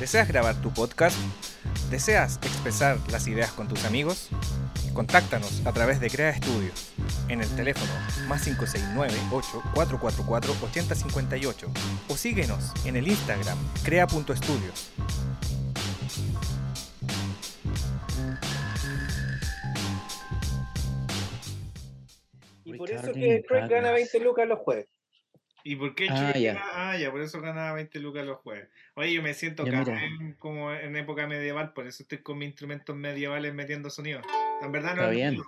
¿Deseas grabar tu podcast? ¿Deseas expresar las ideas con tus amigos? Contáctanos a través de Crea Estudios en el teléfono más 569-8444-8058 o síguenos en el Instagram crea.estudios. Y por eso que Craig gana 20 lucas los jueves. ¿Y por qué Ah, ya. gana? Ah, ya, por eso ganaba 20 lucas los jueves. Oye, yo me siento café como en época medieval, por eso estoy con mis instrumentos medievales metiendo sonido. En verdad no Está es bien. mío,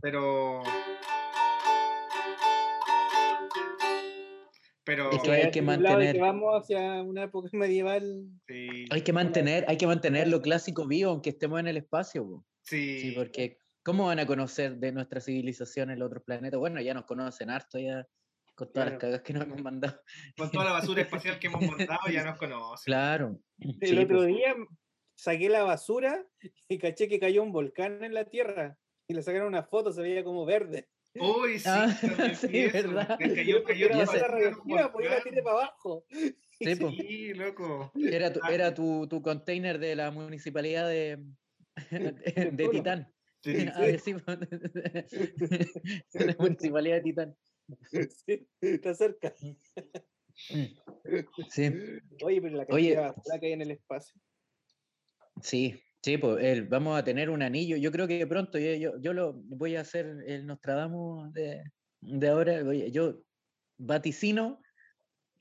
pero. Pero. Es que hay que mantener- que vamos hacia una época medieval. Sí, Hay que mantener, hay que mantener lo clásico vivo, aunque estemos en el espacio. po. sí, Sí, porque ¿cómo van a conocer de nuestra civilización en otros planetas? Bueno, ya nos conocen harto ya con todas las cagas que nos hemos mandado. Con toda la basura espacial que hemos montado ya nos conocen. Claro. El sí, otro pues. día saqué la basura y caché que cayó un volcán en la Tierra. Y le sacaron una foto, se veía como verde. Uy, sí, Ah, sí. ¿verdad? Que cayó, cayó la radioactiva, pues la tiré para abajo. Sí. Sí, loco. Era, tu, era tu, tu container de la municipalidad de, de, de. Titán. Sí, Ah, sí, po. de la municipalidad de Titán. Sí, está cerca. Sí, Oye, pero la Oye. cantidad de basura que hay en el espacio. sí, sí, pues el- vamos a tener un anillo. Yo creo que pronto yo, yo, yo lo voy a hacer el Nostradamus de, de ahora. voy a- yo vaticino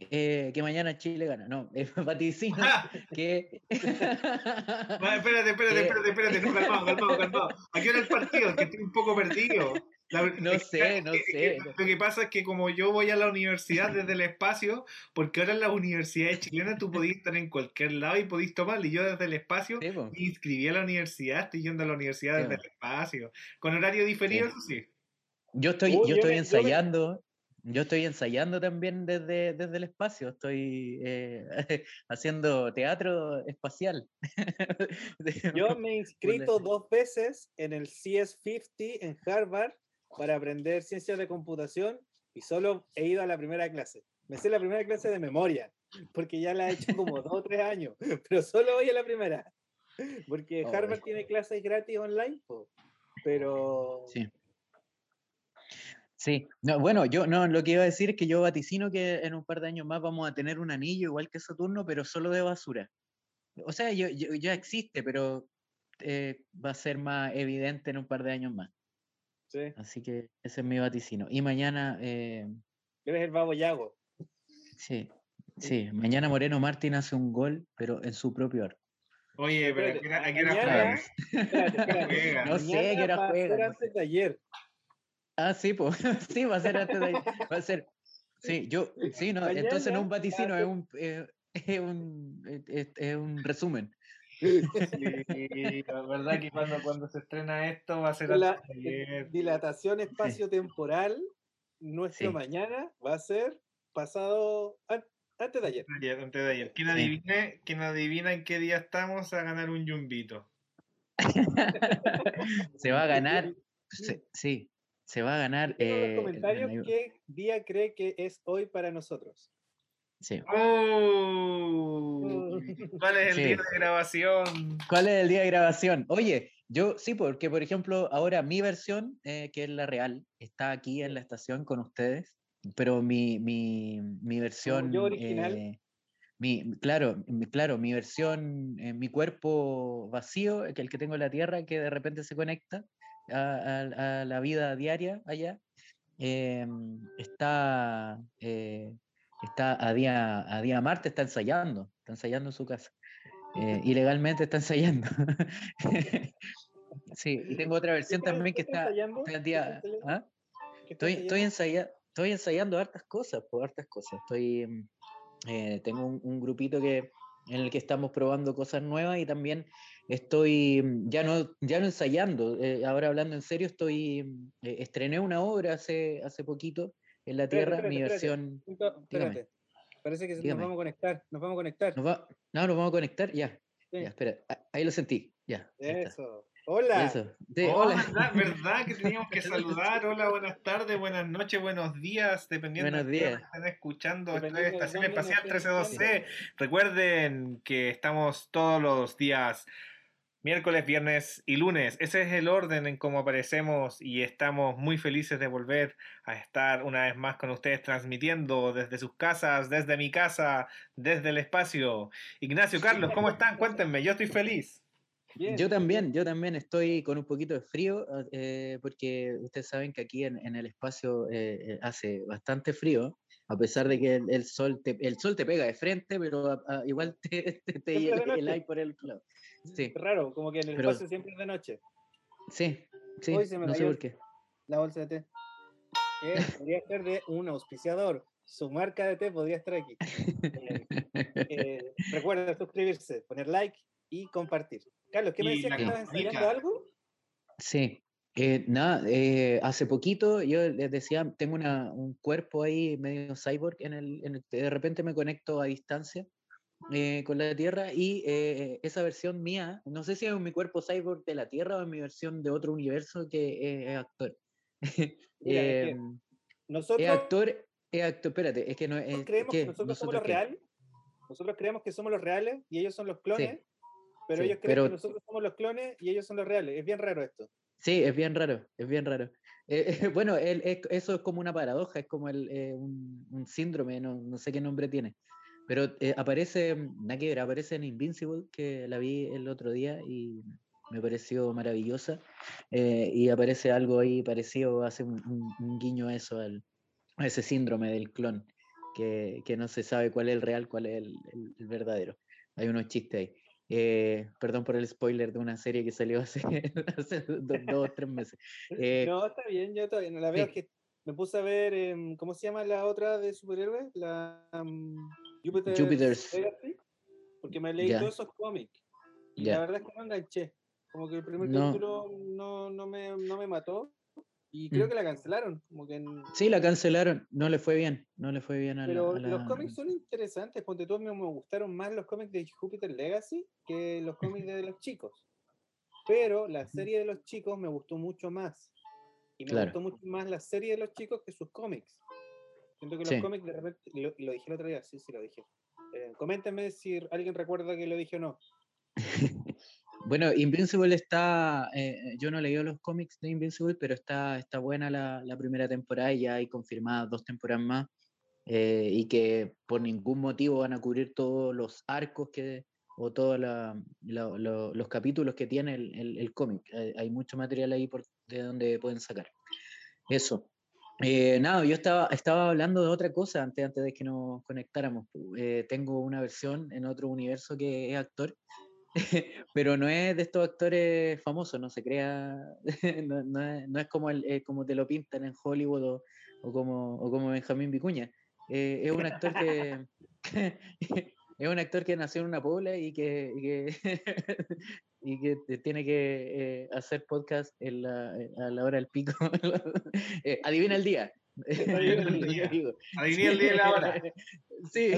eh, que mañana Chile gana. No, eh, vaticino que. Va, espérate, espérate, espérate, espérate, no, calmado, calmado, calmado. ¿A qué hora el partido? Que estoy un poco perdido. La- No es sé, no es sé. Lo que pasa es que como yo voy a la universidad desde el espacio, porque ahora en las universidades chilenas tú podías estar en cualquier lado y podías tomar, y yo desde el espacio Sí, me inscribí a la universidad, estoy yendo a la universidad Sí, desde el espacio, con horario diferido, Sí. eso sí. Yo estoy, Oh, yo yo estoy me- yo me- ensayando, yo estoy ensayando también desde, desde el espacio, estoy eh, haciendo teatro espacial. Yo me he inscrito dos veces en el CS50 en Harvard para aprender ciencias de computación y solo he ido a la primera clase. Me sé la primera clase de memoria, porque ya la he hecho como dos o tres años, pero solo voy a la primera. Porque Oh, Harvard tiene clases gratis online, po, pero Sí. Sí, no, bueno, yo no, lo que iba a decir es que yo vaticino que en un par de años más vamos a tener un anillo igual que Saturno, pero solo de basura. O sea, yo, yo- ya existe, pero eh, va a ser más evidente en un par de años más. Sí, Así que ese es mi vaticino. Y mañana, eh, eres el babo Yago. sí, sí, mañana Moreno Martín hace un gol, pero en su propio arco. Oye, pero ¿a Espérate, qué hora- a qué hora mañana-? Espérate, espérate. Juega. No sé Mañana qué hora va a ser juegan, no antes de ayer. Ah, sí, pues, sí, va a ser antes de ahí, va a ser, sí, yo, sí, no, entonces no es un vaticino, es un, eh, es un, es un resumen. Sí, la verdad que cuando, cuando se estrena esto va a ser la ayer. dilatación espacio-temporal nuestro Sí. mañana va a ser pasado an- antes de ayer. Ayer, antes de ayer. ¿Quién Sí. adivine, quién adivina en qué día estamos a ganar un yumbito? Se va a ganar, se- sí, se va a ganar. Eh, los el- comentarios el- qué día cree que es hoy para nosotros. Sí. ¡Oh! ¿Cuál es el Sí. día de grabación? ¿Cuál es el día de grabación? Oye, yo sí, porque por ejemplo, ahora mi versión, eh, que es la real, está aquí en la estación con ustedes, pero mi, mi, mi versión... yo original. eh, mi, claro, mi, claro, mi versión, eh, mi cuerpo vacío, que el que tengo en la Tierra, que de repente se conecta a, a- a la vida diaria allá, em, está, eh, está a día, a día Marte, está ensayando, está ensayando en su casa. Eh, ilegalmente está ensayando. sí, y tengo otra versión también que está está, día. ¿ah? ¿Qué está Estoy, estoy, ensayando? ensaya- estoy ensayando hartas cosas, por hartas cosas. Estoy, mm, eh, tengo un, un grupito que, en el que estamos probando cosas nuevas y también estoy mm, ya no, ya no ensayando. eh, ahora hablando en serio, estoy mm, eh, estrené una obra hace, hace poquito en la Tierra, mi espérate, espérate. versión. Espérate. Parece que Dígame. nos vamos a conectar. Nos vamos a conectar. ¿Nos va- no, nos vamos a conectar, ya. Sí. Ya, espera, ah, ahí lo sentí, ya. Eso. Hola. Eso. Sí, Oh, hola. ¿verdad, ¿verdad? Que teníamos que saludar. Hola, buenas tardes, buenas noches, buenos días, dependiendo Buenos de qué hora días. estén escuchando. De Estación Espacial estén 1312. Recuerden que estamos todos los días, miércoles, viernes y lunes. Ese es el orden en cómo aparecemos y estamos muy felices de volver a estar una vez más con ustedes transmitiendo desde sus casas, desde mi casa, desde el espacio. Ignacio, Carlos, ¿cómo están? Cuéntenme, yo estoy feliz. Bien, Yo bien. también, yo también estoy con un poquito de frío, ah, eh, porque ustedes saben que aquí en, en el espacio eh, eh, hace bastante frío, a pesar de que el, el sol te, el sol te pega de frente, pero a- a- igual te, te, te llega el noche. aire por el lado. Sí, Raro, como que en el Pero- espacio siempre es de noche. sí, sí, Hoy se me no sé por qué. La bolsa de té. Eh, podría ser de un auspiciador. Su marca de té podría estar aquí. Eh, eh, recuerda suscribirse, poner like y compartir. Carlos, ¿qué me decías que estabas campanita. algo? Sí, eh, nada, eh, hace poquito yo les decía, tengo una, un cuerpo ahí medio cyborg en el, en el de repente me conecto a distancia eh, con la Tierra y eh, esa versión mía, no sé si es mi cuerpo cyborg de la Tierra o es mi versión de otro universo que eh, es actor. Mira, es Em, Nosotros, es actor, es actor, espérate, es que no es... nosotros creemos que nosotros somos los reales. Nosotros creemos que somos los reales y ellos son los clones. Pero sí, ellos creen pero- que nosotros somos los clones y ellos son los reales. Es bien raro esto. Sí, es bien raro, es bien raro. Eh, eh, bueno, el- es- eso es como una paradoja, es como el, eh, un, un síndrome, no, no sé qué nombre tiene. Pero eh, aparece, mm, nada que ver, aparece en Invincible, que la vi el otro día y me pareció maravillosa. eh, y aparece algo ahí parecido, hace un, un- un guiño a eso, al- a ese síndrome del clon, que, que no se sabe cuál es el real, cuál es el, el- el verdadero. Hay unos chistes ahí. Eh, perdón por el spoiler de una serie que salió hace, hace do- dos o tres meses. Eh, no, está bien, yo todavía no la veo. sí. es que me puse a ver, em, ¿cómo se llama la otra de superhéroes? La um, Jupiter's Jupiter's- Legacy, Porque me leí Ya. todos esos cómics. Y la verdad es que no enganché. Como que el primer No. capítulo no, no, me, no me mató. Y creo Mm. que la cancelaron. Como que en- Sí, la cancelaron, no le fue bien, no le fue bien a la... Pero a los la- cómics son interesantes. Ponte tú, me gustaron más los cómics de Jupiter Legacy que los cómics de los chicos. Pero la serie de los chicos me gustó mucho más. Y me Claro. gustó mucho más la serie de los chicos que sus cómics. Siento que Sí. los cómics de repente, lo, dije el otro día, sí, sí lo dije. Eh, coméntenme si alguien recuerda que lo dije o no. Bueno, Invincible está, eh, yo no he leído los cómics de Invincible, pero está, está buena la, la primera temporada y ya hay confirmadas dos temporadas más eh, y que por ningún motivo van a cubrir todos los arcos que, o todos la- lo- lo- los capítulos que tiene el, el- el cómic. Eh, hay mucho material ahí por, de donde pueden sacar. Eso. Eh, nada, yo estaba, estaba hablando de otra cosa antes, antes de que nos conectáramos. Eh, tengo una versión en otro universo que es actor pero no es de estos actores famosos, no se crea, no, no es, no es como, el, eh, como te lo pintan en Hollywood o, o como, o como Benjamín Vicuña. Eh, es un actor que es un actor que nació en una pobla y que, y que, y que te- tiene que eh, hacer podcast en la, a la hora del pico. Eh, adivina el día. Adivina el día y la hora. Sí.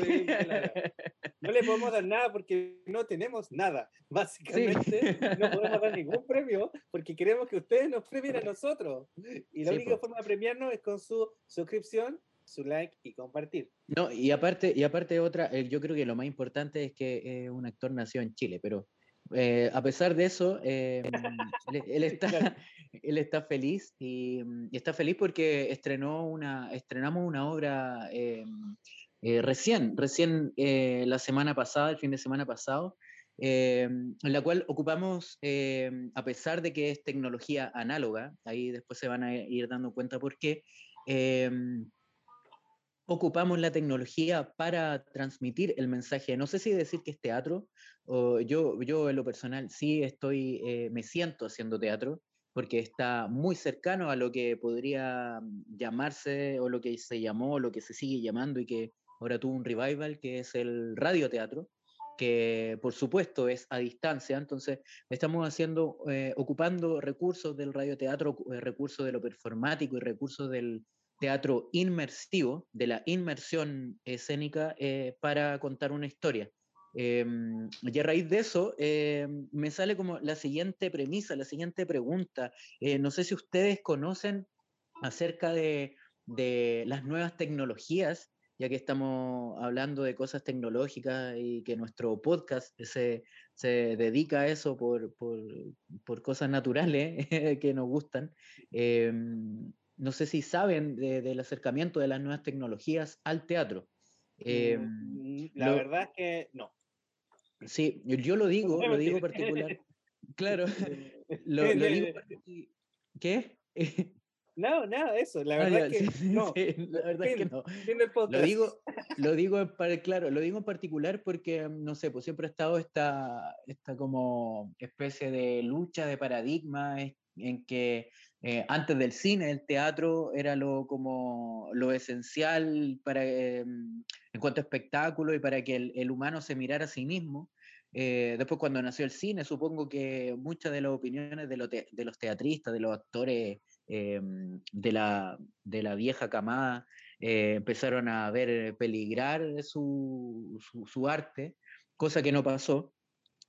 No le podemos dar nada porque no tenemos nada. Básicamente, no podemos dar ningún premio porque queremos que ustedes nos premien a nosotros. Y la Sí, única po. forma de premiarnos es con su suscripción, su like y compartir. No, y aparte, y aparte otra, eh, yo creo que lo más importante es que eh, un actor nació en Chile, pero eh, a pesar de eso, eh, él, él está, él está feliz y, y está feliz porque estrenó una, estrenamos una obra eh, recién, recién la semana pasada, el fin de semana pasado, en la cual ocupamos, a pesar de que es tecnología análoga, ahí después se van a ir dando cuenta por qué, eh, ocupamos la tecnología para transmitir el mensaje. No sé si decir que es teatro, o yo, yo en lo personal sí estoy, eh, me siento haciendo teatro, porque está muy cercano a lo que podría mm, llamarse, o lo que se llamó, o lo que se sigue llamando, y que ahora tuvo un revival, que es el radioteatro, que por supuesto es a distancia, entonces estamos haciendo, eh, ocupando recursos del radioteatro, eh, recursos de lo performático y recursos del, teatro inmersivo, de la inmersión escénica, eh, para contar una historia. Em, y a raíz de eso, em, me sale como la siguiente premisa, la siguiente pregunta. Eh, no sé si ustedes conocen acerca de, de las nuevas tecnologías, ya que estamos hablando de cosas tecnológicas y que nuestro podcast se, se dedica a eso por, por, por cosas naturales que nos gustan. Em, no sé si saben de- del acercamiento de las nuevas tecnologías al teatro. Em, Mm, La lo- verdad es que no. sí, yo, lo digo, lo digo particular. Claro, lo, lo digo. ¿Qué? No, nada, eso. La verdad es que no. la Lo digo, lo digo en par- claro, lo digo en particular porque, mm, no sé, pues siempre ha estado esta, esta como especie de lucha de paradigmas es- en que eh, antes del cine, el teatro era lo como lo esencial para mm, en cuanto a espectáculo y para que el, humano se mirara a sí mismo. Eh, después cuando nació el cine, supongo que muchas de las opiniones de, te- de los teatristas, de los actores eh, de, la, de la vieja camada, eh, empezaron a ver peligrar su, su, arte, cosa que no pasó.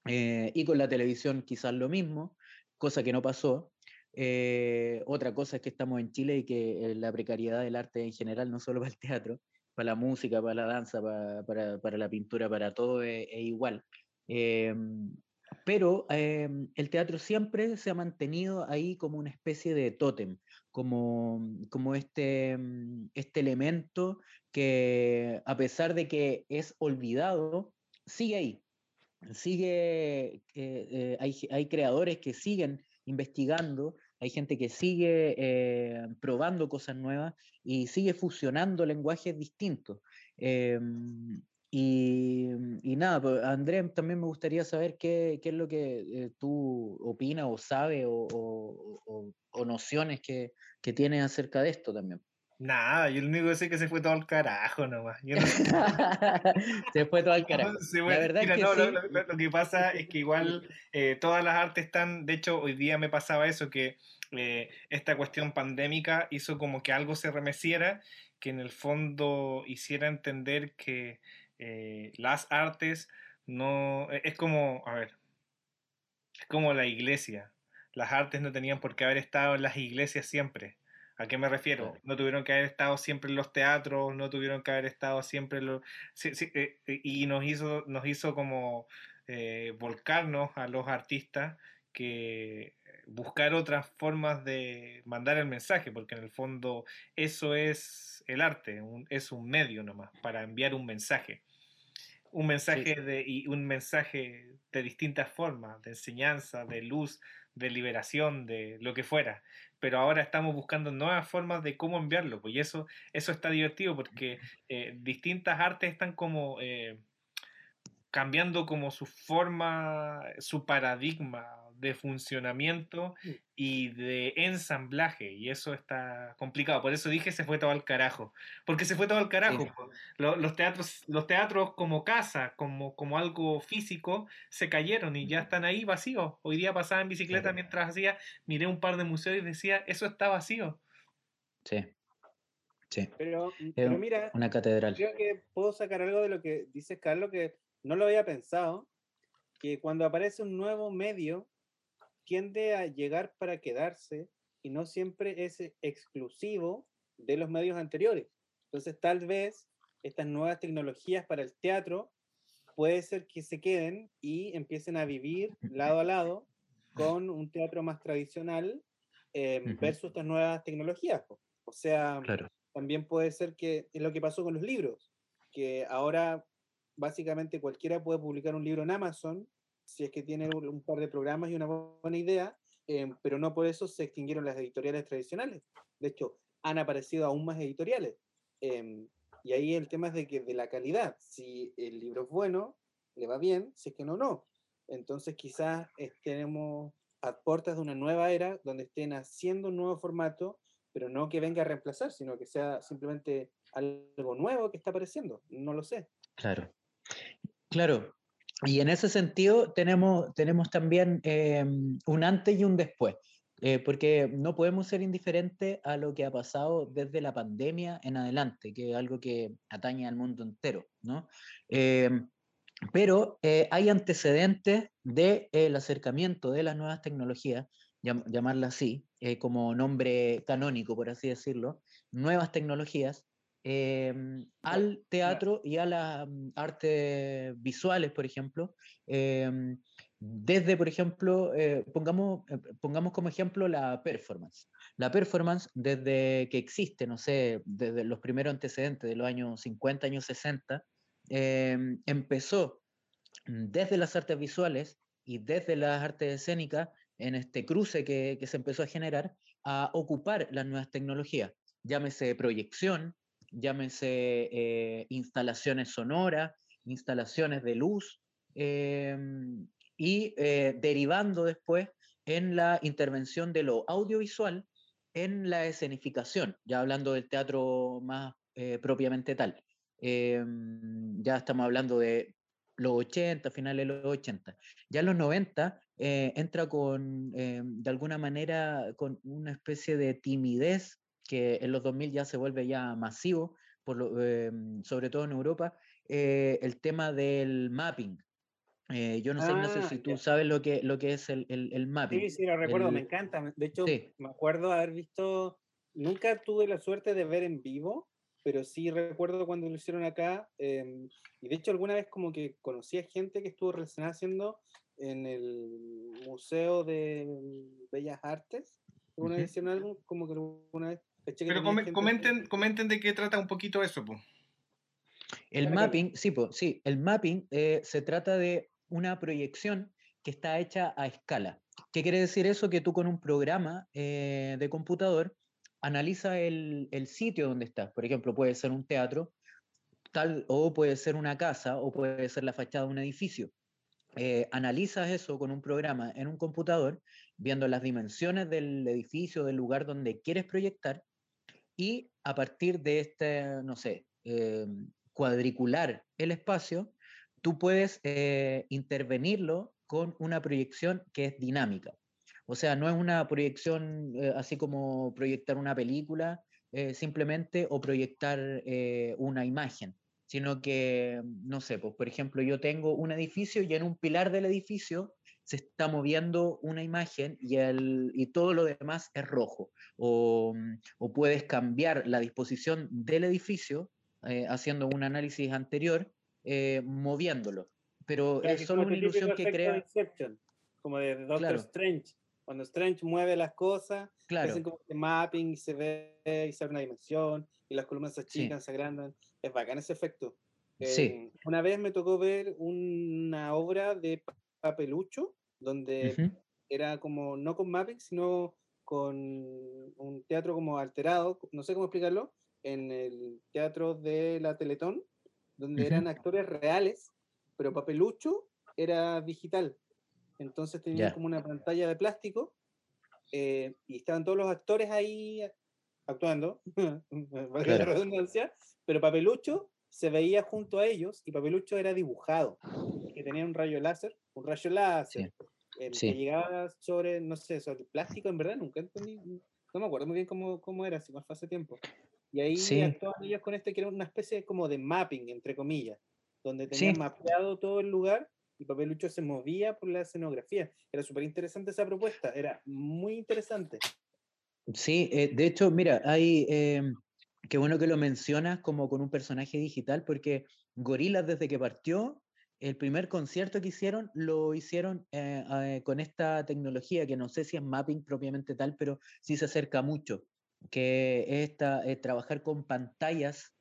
Y con la televisión quizás lo mismo, cosa que no pasó. Eh, otra cosa es que estamos en Chile y que eh, la precariedad del arte en general, no solo para el teatro, para la música, para la danza, para, para, para la pintura, para todo es, es igual. Eh, pero eh, el teatro siempre se ha mantenido ahí como una especie de tótem, como, como este, mm, este elemento que a pesar de que es olvidado, sigue ahí. Sigue, eh, eh, hay, hay creadores que siguen investigando, hay gente que sigue eh, probando cosas nuevas y sigue fusionando lenguajes distintos. Em, y, nada, pues, Andrés, también me gustaría saber qué, es lo que eh, tú opinas o sabes o- o nociones que, que tienes acerca de esto también. Nada, yo lo único que sé es que se fue todo al carajo nomás. Yo no. Se fue todo al carajo. La verdad mira, es que no, lo, sí. lo- lo- lo que pasa es que igual eh, todas las artes están, de hecho hoy día me pasaba eso, que eh, esta cuestión pandémica hizo como que algo se remeciera, que en el fondo hiciera entender que eh, las artes no, e- es como, a ver, es como la iglesia. Las artes no tenían por qué haber estado en las iglesias siempre. ¿A qué me refiero? Claro. No tuvieron que haber estado siempre en los teatros, no tuvieron que haber estado siempre en los... sí, sí, eh, eh, y nos hizo, nos hizo como eh, volcarnos a los artistas que buscar otras formas de mandar el mensaje, porque en el fondo eso es el arte, un- es un medio nomás para enviar un mensaje. Un mensaje de, y un mensaje de distintas formas, de enseñanza, de luz, de liberación, de lo que fuera. Pero ahora estamos buscando nuevas formas de cómo enviarlo, pues y eso, eso está divertido porque eh, distintas artes están como eh, cambiando como su forma, su paradigma de funcionamiento y de ensamblaje, y eso está complicado. Por eso dije se fue todo al carajo, porque se fue todo al carajo. Sí. Los teatros, los teatros como casa, como, como algo físico, se cayeron y ya están ahí vacíos. Hoy día pasaba en bicicleta mientras hacía, miré un par de museos y decía, eso está vacío. Sí. Sí, Pero, un- mira, una catedral. creo que puedo sacar algo de lo que dice Carlos, que no lo había pensado, que cuando aparece un nuevo medio, tiende a llegar para quedarse y no siempre es exclusivo de los medios anteriores. Entonces, tal vez estas nuevas tecnologías para el teatro puede ser que se queden y empiecen a vivir lado a lado con un teatro más tradicional eh, versus estas nuevas tecnologías. O sea, Claro. también puede ser que es lo que pasó con los libros, que ahora básicamente cualquiera puede publicar un libro en Amazon si es que tiene un, par de programas y una bu- buena idea, eh, pero no por eso se extinguieron las editoriales tradicionales. De hecho, han aparecido aún más editoriales. em, y ahí el tema es de que de la calidad, si el libro es bueno, le va bien, si es que no, no. Entonces quizás estemos a puertas de una nueva era donde estén haciendo un nuevo formato, pero no que venga a reemplazar, sino que sea simplemente algo nuevo que está apareciendo. No lo sé. Claro. Claro. Y en ese sentido tenemos, tenemos también eh, un antes y un después, eh, porque no podemos ser indiferentes a lo que ha pasado desde la pandemia en adelante, que es algo que atañe al mundo entero, ¿no? Eh, pero eh, hay antecedentes del acercamiento de las nuevas tecnologías, llam- llamarlas así, eh, como nombre canónico, por así decirlo, nuevas tecnologías, em, al teatro y a las mm, artes visuales, por ejemplo. em, desde, por ejemplo, eh, pongamos, eh, pongamos como ejemplo la performance. La performance, desde que existe, no sé, desde los primeros antecedentes de los años 50, años 60, em, empezó desde las artes visuales y desde las artes escénicas, en este cruce que, que se empezó a generar, a ocupar las nuevas tecnologías, llámese proyección, llámese eh, instalaciones sonoras, instalaciones de luz, em, y eh, derivando después en la intervención de lo audiovisual en la escenificación, ya hablando del teatro más eh, propiamente tal. Em, ya estamos hablando de los 80, finales de los 80. Ya en los 90 eh, entra con, eh, de alguna manera, con una especie de timidez que en los 2000 ya se vuelve ya masivo, por lo, eh, sobre todo en Europa, eh, el tema del mapping. Eh, yo no sé, Ignacio, Ah, si tú ya. sabes lo que, lo que es el, el, el mapping. Sí, sí, lo recuerdo, me el- encanta. me- De hecho, Sí. me acuerdo haber visto, nunca tuve la suerte de ver en vivo, pero sí recuerdo cuando lo hicieron acá. em, y de hecho, alguna vez como que conocí a gente que estuvo relacionada haciendo en el Museo de Bellas Artes. Alguna vez hicieron algo, como que alguna vez. Que Pero tenía come- gente- comenten, comenten de qué trata un poquito eso, pues. El mapping, sí, po, sí, el mapping eh, se trata de una proyección que está hecha a escala. ¿Qué quiere decir eso? Que tú con un programa eh, de computador analiza el, el sitio donde estás. Por ejemplo, puede ser un teatro, tal, o puede ser una casa, o puede ser la fachada de un edificio. Eh, analizas eso con un programa en un computador, viendo las dimensiones del edificio, del lugar donde quieres proyectar, y a partir de este, no sé, eh, cuadricular el espacio, tú puedes eh, intervenirlo con una proyección que es dinámica. O sea, no es una proyección eh, así como proyectar una película eh, simplemente o proyectar una imagen, sino que, no sé, pues por ejemplo, yo tengo un edificio y en un pilar del edificio se está moviendo una imagen y, el, y todo lo demás es rojo. O, mm, o puedes cambiar la disposición del edificio eh, haciendo un análisis anterior, eh, moviéndolo. Pero es que solo una ilusión que crea. Inception, como de Doctor Claro. Strange. Cuando Strange mueve las cosas, Claro, hacen como este mapping y se ve y se abre una dimensión y las columnas se Sí. achican, se agrandan. Es bacán ese efecto. Sí. Eh, una vez me tocó ver una obra de Papelucho, donde era como, no con mapping, sino con un teatro como alterado, no sé cómo explicarlo, en el teatro de la Teletón, donde eran actores reales, pero Papelucho era digital. Entonces tenían Ya. como una pantalla de plástico eh, y estaban todos los actores ahí actuando, valga la Claro. redundancia, pero Papelucho se veía junto a ellos y Papelucho era dibujado, que tenía un rayo láser, un rayo láser, el Sí. que llegaba sobre, no sé, sobre el plástico, en verdad nunca entendí, no me acuerdo muy bien cómo, cómo era, si fue hace tiempo. Y ahí Sí. actuaban ellos con este que era una especie como de mapping, entre comillas, donde Sí. tenían mapeado todo el lugar y Papelucho se movía por la escenografía. Era súper interesante esa propuesta, era muy interesante. Sí, eh, de hecho, mira, hay, em, qué bueno que lo mencionas como con un personaje digital, porque Gorillaz desde que partió, el primer concierto que hicieron lo hicieron eh, eh, con esta tecnología, que no sé si es mapping propiamente tal, pero sí se acerca mucho, que es esta, eh, trabajar con pantallas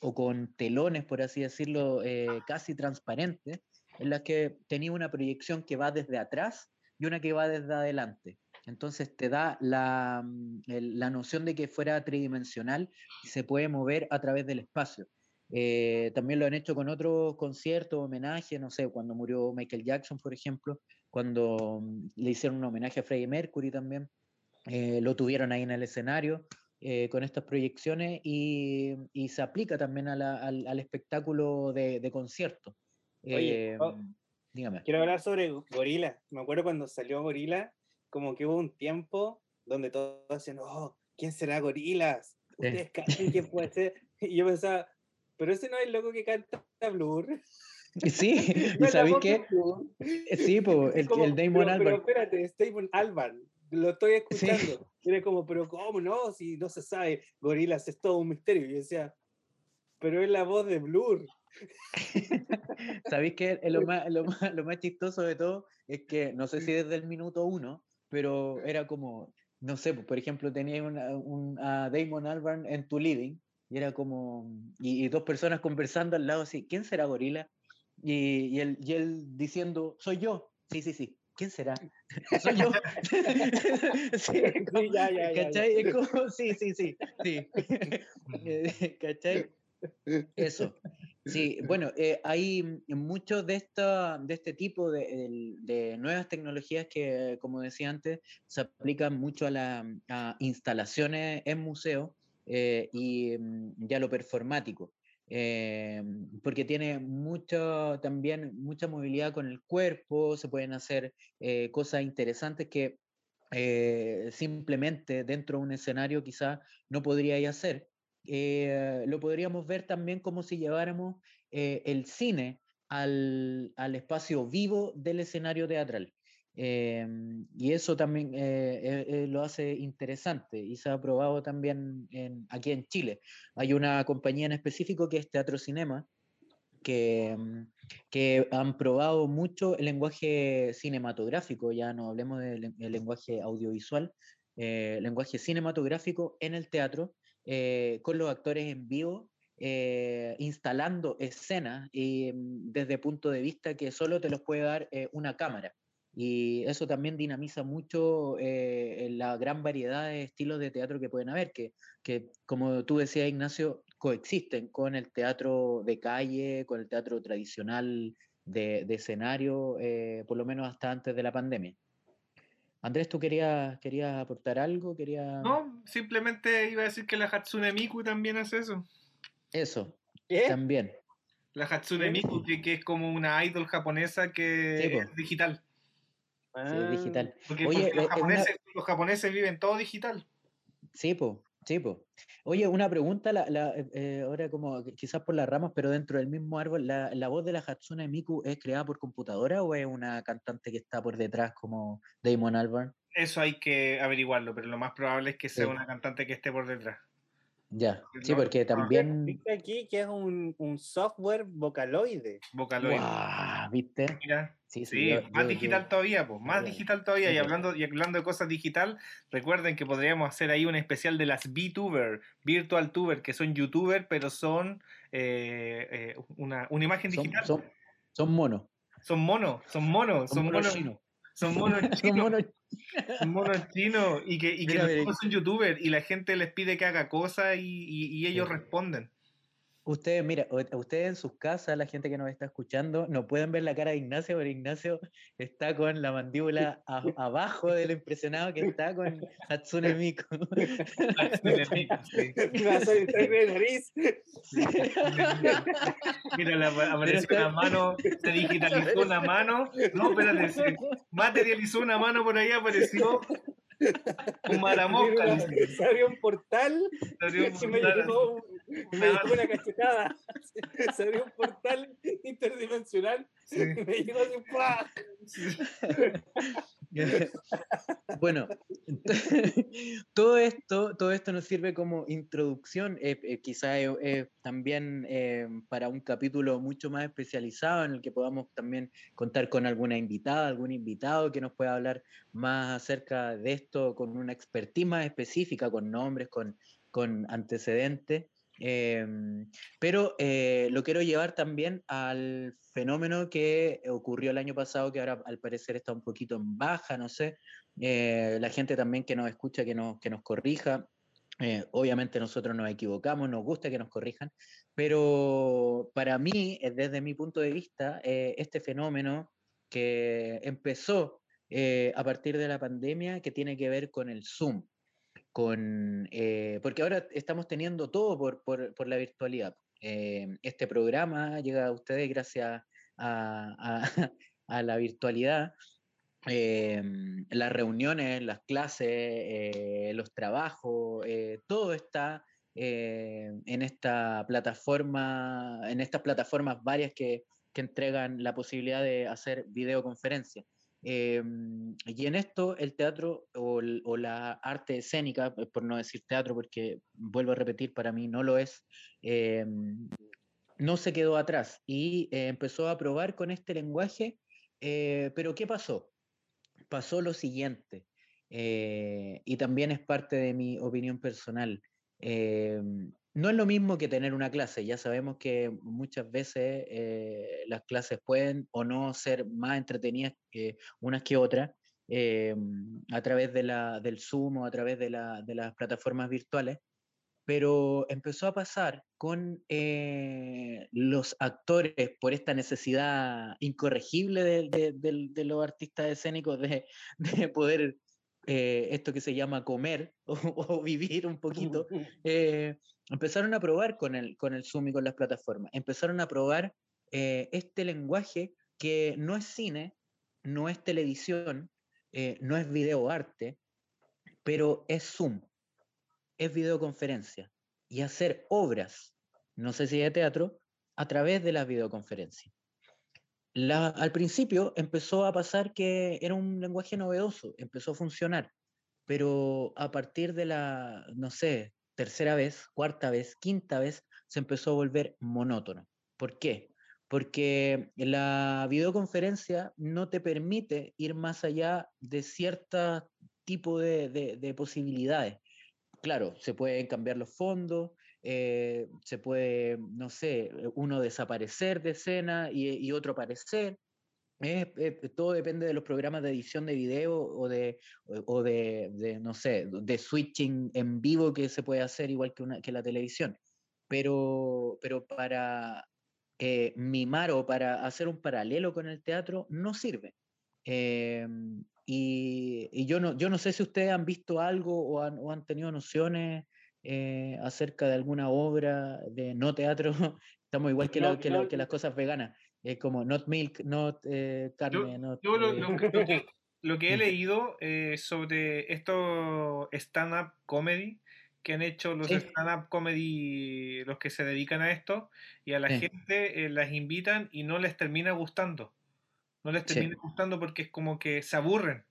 o con telones, por así decirlo, casi transparentes, en las que tenía una proyección que va desde atrás y una que va desde adelante. Entonces te da la, mm, la noción de que fuera tridimensional y se puede mover a través del espacio. Eh, también lo han hecho con otros conciertos, homenajes, no sé, cuando murió Michael Jackson, por ejemplo, cuando mm, le hicieron un homenaje a Freddie Mercury también, eh, lo tuvieron ahí en el escenario eh, con estas proyecciones y, y se aplica también a la- al, al espectáculo de, de concierto. Oye, Eh, oh, dígame. Quiero hablar sobre Gorila. Me acuerdo cuando salió Gorila, como que hubo un tiempo donde todos decían, oh, ¿quién será Gorilas? Ustedes quién puede ser. Y yo pensaba, pero ese no es el loco que canta Blur. Sí, y sabéis qué? Eh, Sí, po, el, como, el Damon Albarn. Pero espérate, es Damon Albarn. Lo estoy Sí. escuchando. Y era como, pero ¿cómo no? Si no se sabe, Gorilas es todo un misterio. Y decía, pero es la voz de Blur. ¿Sabéis que lo más, lo, más, lo más chistoso de todo es que no sé si desde el minuto uno, pero era como, no sé, por ejemplo, tenías una- un, a Damon Albarn en tu living y era como, y, y dos personas conversando al lado así, ¿quién será Gorila? Y, y, él, y él diciendo, soy yo. Sí, sí, sí. ¿Quién será? Soy yo. sí, como- Sí, ya, ya, ya, ya. ¿Cachai? Es como, sí, sí, sí, sí. Eh, ¿Cachai? Eso. Sí, bueno, eh, hay muchos de, esta, de este tipo de, el- de nuevas tecnologías que, como decía antes, se aplican mucho a, la, a instalaciones en museos eh, y, mm, y a lo performático, eh, porque tiene mucho, también mucha movilidad con el cuerpo, se pueden hacer eh, cosas interesantes que simplemente dentro de un escenario quizá no podríais hacer. Lo podríamos ver también como si lleváramos el cine al, al espacio vivo del escenario teatral. Eh, y eso también eh, eh, eh, lo hace interesante y se ha probado también aquí en Chile. Hay una compañía en específico que es Teatro Cinema, que, mm, que han probado mucho el lenguaje cinematográfico, ya no hablemos del el lenguaje audiovisual, lenguaje cinematográfico en el teatro, con los actores en vivo, instalando escenas y, mm, desde punto de vista que solo te los puede dar una cámara. Y eso también dinamiza mucho eh, la gran variedad de estilos de teatro que pueden haber, que, que como tú decías, Ignacio, coexisten con el teatro de calle, con el teatro tradicional de, de escenario, eh, por lo menos hasta antes de la pandemia. Andrés, ¿tú querías, querías aportar algo? Quería... No, simplemente iba a decir que la Hatsune Miku también hace eso. Eso, también. La Hatsune. Miku, que, que es como una idol japonesa que Sí, es digital. Ah, digital. Porque, Oye, porque los, eh, una- japoneses, los japoneses viven todo digital. Sí, po, sí, po. Oye, una pregunta, la, la, eh, eh, ahora como quizás por las ramas, pero dentro del mismo árbol, ¿la, la voz de la Hatsune Miku es creada por computadora o es una cantante que está por detrás como Damon Albarn? Eso hay que averiguarlo, pero lo más probable es que sea Sí. una cantante que esté por detrás. Ya, sí, porque también... Dice aquí que es un, un software vocaloide. Vocaloid. ¡Guau! ¿Viste? Mira, Sí, sí, yo- más yo- digital yo- todavía, pues, más yo- digital todavía. sí, Y hablando, y hablando de cosas digital, recuerden que podríamos hacer ahí un especial de las VTuber, Virtual Tuber, que son YouTuber, pero son eh, eh, una, una imagen Son, digital. son, son monos. Son monos, son monos, Son son monos monos, chinos. Son monos chinos, monos son monos chinos y que, y que Mira, los son YouTuber y la gente les pide que haga cosas y, y- y ellos Sí. responden. Ustedes, mira, ustedes en sus casas, la gente que nos está escuchando, no pueden ver la cara de Ignacio, pero Ignacio está con la mandíbula a- abajo de lo impresionado que está con Hatsune Miku. Sí. Va a salir sangre de nariz. Mira, apa- apareció una mano, se digitalizó una mano. No, espérate, se materializó una mano por ahí, apareció un dice. Se abrió un portal Se abrió un y me portal. llegó, un- me llegó una cachetada. Se abrió un portal interdimensional Sí. y me llegó así. ¡pua! Bueno, todo esto, todo esto nos sirve como introducción, eh, eh, quizá eh, también eh, para un capítulo mucho más especializado en el que podamos también contar con alguna invitada, algún invitado que nos pueda hablar más acerca de esto con una expertise más específica, con nombres, con, con antecedentes. Em, pero eh, lo quiero llevar también al fenómeno que ocurrió el año pasado, que ahora al parecer está un poquito en baja, no sé. Eh, la gente también que nos escucha, que nos, que nos corrija. Eh, obviamente nosotros nos equivocamos, nos gusta que nos corrijan, pero para mí, desde mi punto de vista, este fenómeno que empezó a partir de la pandemia, que tiene que ver con el Zoom, con, eh, porque ahora estamos teniendo todo por, por, por la virtualidad. Eh, este programa llega a ustedes gracias a, a- la virtualidad. Eh, las reuniones, las clases, los trabajos, todo está en esta plataforma, en estas plataformas varias que, que entregan la posibilidad de hacer videoconferencias. Eh, y en esto el teatro o, la arte escénica, eh, por no decir teatro, porque vuelvo a repetir, para mí no lo es, eh, no se quedó atrás y eh, empezó a probar con este lenguaje. eh, pero ¿qué pasó? Pasó lo siguiente, y también es parte de mi opinión personal. No es lo mismo que tener una clase, ya sabemos que muchas veces eh, las clases pueden o no ser más entretenidas que unas que otras eh, a través de la, del Zoom o a través de, la- de las plataformas virtuales, pero empezó a pasar con eh, los actores por esta necesidad incorregible de, los artistas escénicos de poder eh, esto que se llama comer o, o vivir un poquito, eh, empezaron a probar con el, con el Zoom y con las plataformas, empezaron a probar eh, este lenguaje que no es cine, no es televisión, eh, no es videoarte, pero es Zoom, es videoconferencia y hacer obras, no sé si de teatro, a través de las videoconferencias. La- al principio empezó a pasar que era un lenguaje novedoso, empezó a funcionar, pero a partir de la, no sé, tercera vez, cuarta vez, quinta vez, se empezó a volver monótono. ¿Por qué? Porque la videoconferencia no te permite ir más allá de cierto tipo de, de- de posibilidades. Claro, se pueden cambiar los fondos, eh, se puede, no sé, uno desaparecer de escena y, otro aparecer. Todo depende de los programas de edición de video o de, o, de, no sé, de switching en vivo que se puede hacer igual que, una, que la televisión. Pero, pero para eh, mimar o para hacer un paralelo con el teatro no sirve. Eh, y y yo, no, yo no sé si ustedes han visto algo o han, o han tenido nociones eh, acerca de alguna obra de no teatro. Estamos igual que, No, lo- que, no. que las cosas veganas. Es como not milk, not eh, carne, not, Yo lo, lo que- lo he leído eh, sobre esto stand-up comedy que han hecho los Sí. stand-up comedy, los que se dedican a esto, y a la Sí. gente eh, las invitan y no les termina gustando. No les Sí. termina gustando porque es como que se aburren.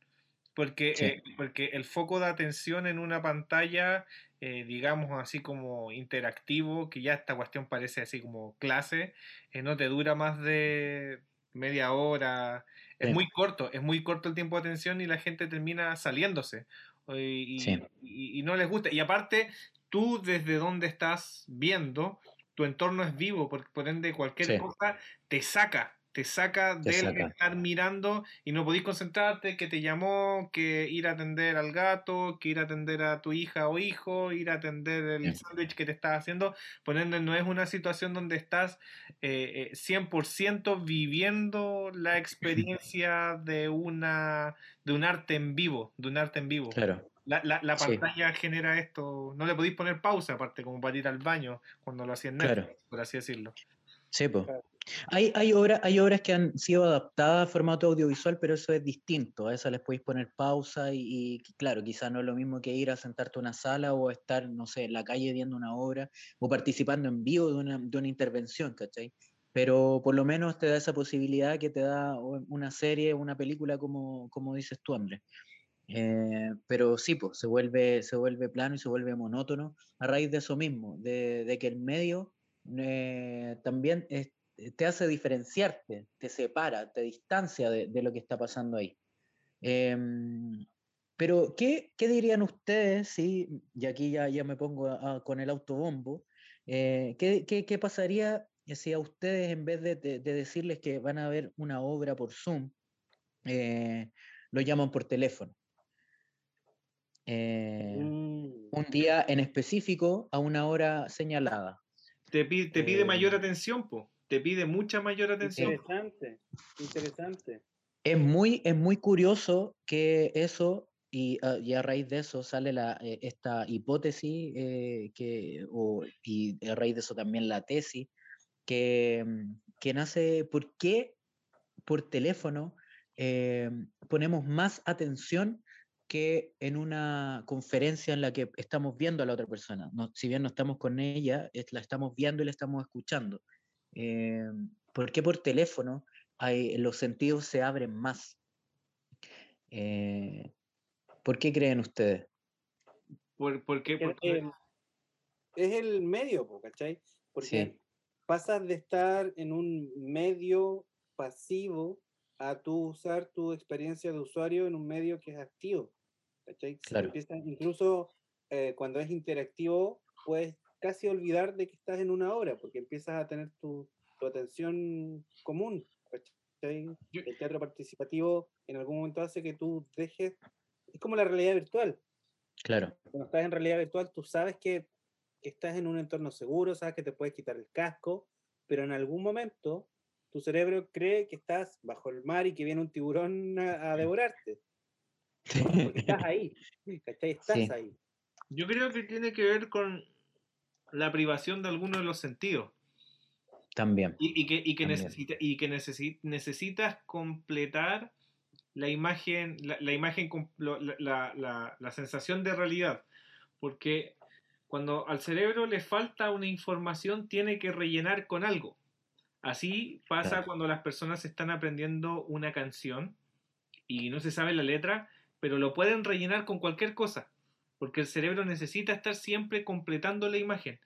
Porque, Sí. eh, porque el foco de atención en una pantalla, eh, digamos así como interactivo, que ya esta cuestión parece así como clase, eh, no te dura más de media hora. Es Sí. muy corto, es muy corto el tiempo de atención y la gente termina saliéndose. o- Y, Sí. y- y no les gusta. Y aparte, tú desde donde estás viendo, tu entorno es vivo, porque por ende cualquier Sí. cosa te saca te saca Te del saca. estar mirando y no podís concentrarte, que te llamó, que ir a atender al gato, que ir a atender a tu hija o hijo, ir a atender el sándwich que te estás haciendo. Por ende, no es una situación donde estás eh, eh, 100% viviendo la experiencia de una de un arte en vivo, de un arte en vivo. Claro. La, la- la Sí. pantalla genera esto, no le podéis poner pausa aparte como para ir al baño cuando lo hacía en Claro. Netflix, por así decirlo. Sí. Claro. Hay, hay, obras, hay obras que han sido adaptadas a formato audiovisual, pero eso es distinto. A esas les podéis poner pausa y, y, claro, quizás no es lo mismo que ir a sentarte a una sala o estar, no sé, en la calle viendo una obra o participando en vivo de una, de una intervención, ¿cachai? Pero por lo menos te da esa posibilidad que te da una serie, una película, como, como dices tú, Andrés. Eh, pero sí, pues, se vuelve, se vuelve plano y se vuelve monótono a raíz de eso mismo, de, de que el medio eh, también es- te hace diferenciarte, te separa, te distancia de, de lo que está pasando ahí. Em, pero, ¿qué, qué dirían ustedes si, y aquí ya, ya me pongo a- a- con el autobombo, eh, ¿qué, qué, qué pasaría si a ustedes, en vez de, de- de decirles que van a ver una obra por Zoom, eh, lo llaman por teléfono? Eh, Mm. un día en específico a una hora señalada. Te pide, te pide Eh, mayor atención, po. Te pide mucha mayor atención. Interesante, interesante. Es muy, es muy curioso que eso, y, a- y a raíz de eso sale la, eh, esta hipótesis, eh, que, o- y a raíz de eso también la tesis, que, mm, que nace, ¿por qué por teléfono eh, ponemos más atención que en una conferencia en la que estamos viendo a la otra persona? No- si bien no estamos con ella, es- la estamos viendo y la estamos escuchando. Eh, ¿Por qué por teléfono hay- los sentidos se abren más? Eh, ¿Por qué creen ustedes? Por, ¿por qué? Es el medio, ¿cachai? Porque Sí. pasas de estar en un medio pasivo a tú usar tu experiencia de usuario en un medio que es activo. ¿cachai? Si Claro. empiezas- incluso eh, cuando es interactivo, puedes casi olvidar de que estás en una obra, porque empiezas a tener tu, tu atención común. El teatro participativo en algún momento hace que tú dejes, es como la realidad virtual. Claro, Cuando estás en realidad virtual, tú sabes que, que estás en un entorno seguro, sabes que te puedes quitar el casco, pero en algún momento tu cerebro cree que estás bajo el mar y que viene un tiburón a, a devorarte. Porque estás ahí, ¿cachai? Estás Sí. ahí. Yo creo que tiene que ver con la privación de alguno de los sentidos. también. Y, y que, y que, También. necesita, y que necesi- necesitas completar la imagen, la, la imagen, la, la- la- la sensación de realidad. Porque cuando al cerebro le falta una información, tiene que rellenar con algo. Así pasa Claro. cuando las personas están aprendiendo una canción y no se sabe la letra, pero lo pueden rellenar con cualquier cosa. Porque el cerebro necesita estar siempre completando la imagen.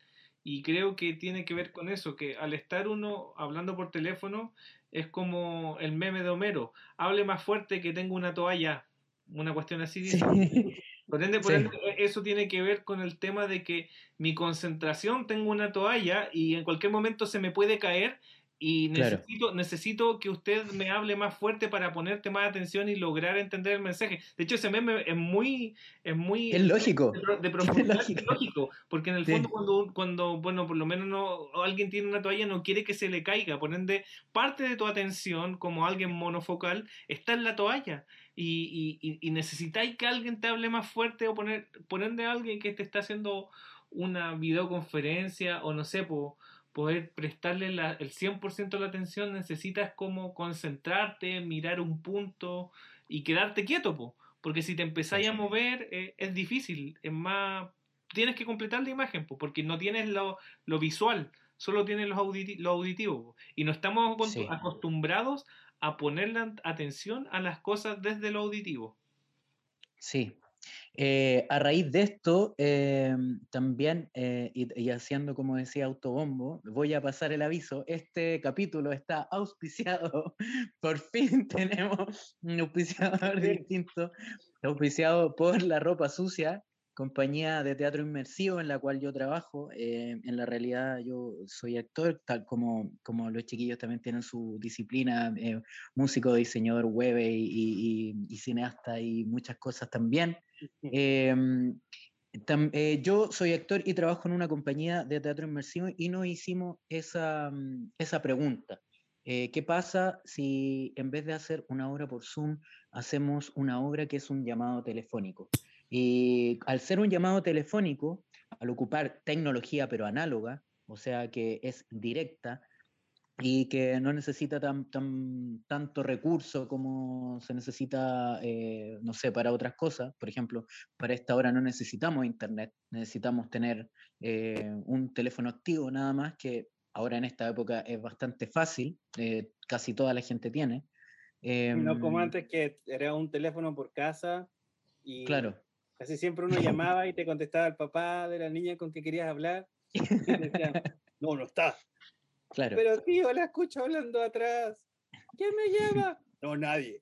Y creo que tiene que ver con eso, que al estar uno hablando por teléfono es como el meme de Homero, hable más fuerte que tengo una toalla, una cuestión así. Sí. Por ende, por Sí. ende, e- eso tiene que ver con el tema de que mi concentración tengo una toalla y en cualquier momento se me puede caer y Claro. necesito, necesito que usted me hable más fuerte para ponerte más atención y lograr entender el mensaje. De hecho, ese meme es muy... Es, muy, Es lógico. de, de profundidad lógico. es lógico, porque en el Sí. fondo cuando, cuando, bueno, por lo menos no, alguien tiene una toalla no quiere que se le caiga, por ende, parte de tu atención como alguien monofocal está en la toalla y, y, y- y necesitáis que alguien te hable más fuerte o poner, por ende alguien que te está haciendo una videoconferencia o no sé, po- poder prestarle la- el 100% de la atención, necesitas como concentrarte, mirar un punto y quedarte quieto, po. porque si te empezáis a mover eh, es difícil, es más, tienes que completar la imagen, po, porque no tienes lo, lo visual, solo tienes los auditi- lo auditivo, po. y no estamos Sí. acostumbrados a ponerle atención a las cosas desde lo auditivo. Sí. Eh, a raíz de esto, eh, también, eh, y, y haciendo como decía Autobombo, voy a pasar el aviso, este capítulo está auspiciado, por fin tenemos un auspiciador Sí. distinto, auspiciado por la ropa sucia, compañía de teatro inmersivo en la cual yo trabajo. Eh, en la realidad yo soy actor, tal como, como los chiquillos también tienen su disciplina, eh, músico, diseñador web y, y, cineasta y muchas cosas también. Em, eh, yo soy actor y trabajo en una compañía de teatro inmersivo y nos hicimos esa, mm, esa pregunta. ¿Qué pasa si en vez de hacer una obra por Zoom, hacemos una obra que es un llamado telefónico? Y al ser un llamado telefónico, al ocupar tecnología pero análoga, o sea que es directa y que no necesita tan, tan, tanto recurso como se necesita, eh, no sé, para otras cosas. Por ejemplo, para esta hora no necesitamos internet, necesitamos tener eh, un teléfono activo nada más, que ahora en esta época es bastante fácil, eh, casi toda la gente tiene. no como em, antes que era un teléfono por casa y claro. Casi siempre uno llamaba y te contestaba el papá de la niña con que querías hablar. Y no, no está. Claro. Pero tío, la escucho hablando atrás. ¿Quién me llama? No, nadie.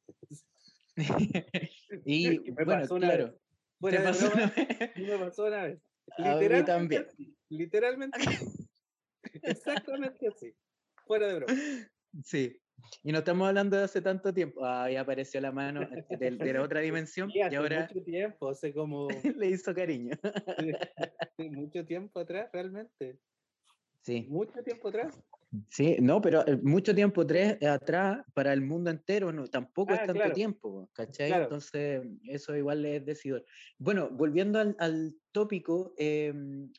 y bueno, claro. Bueno, ¿Te pasó una vez? me pasó una vez. Literalmente también. Así, literalmente. Exactamente así. Fuera de broma. Sí. Y no estamos hablando de hace tanto tiempo. Ahí apareció la mano eh, de, de la otra dimensión. Sí, hace y ahora mucho tiempo, hace como. le hizo cariño. mucho tiempo atrás, realmente. Sí. Mucho tiempo atrás. Sí, no, pero eh, mucho tiempo eh, atrás para el mundo entero no, tampoco es ah, tanto tiempo, ¿cachai? Entonces, eso igual es decidor. Bueno, volviendo al, tópico, em,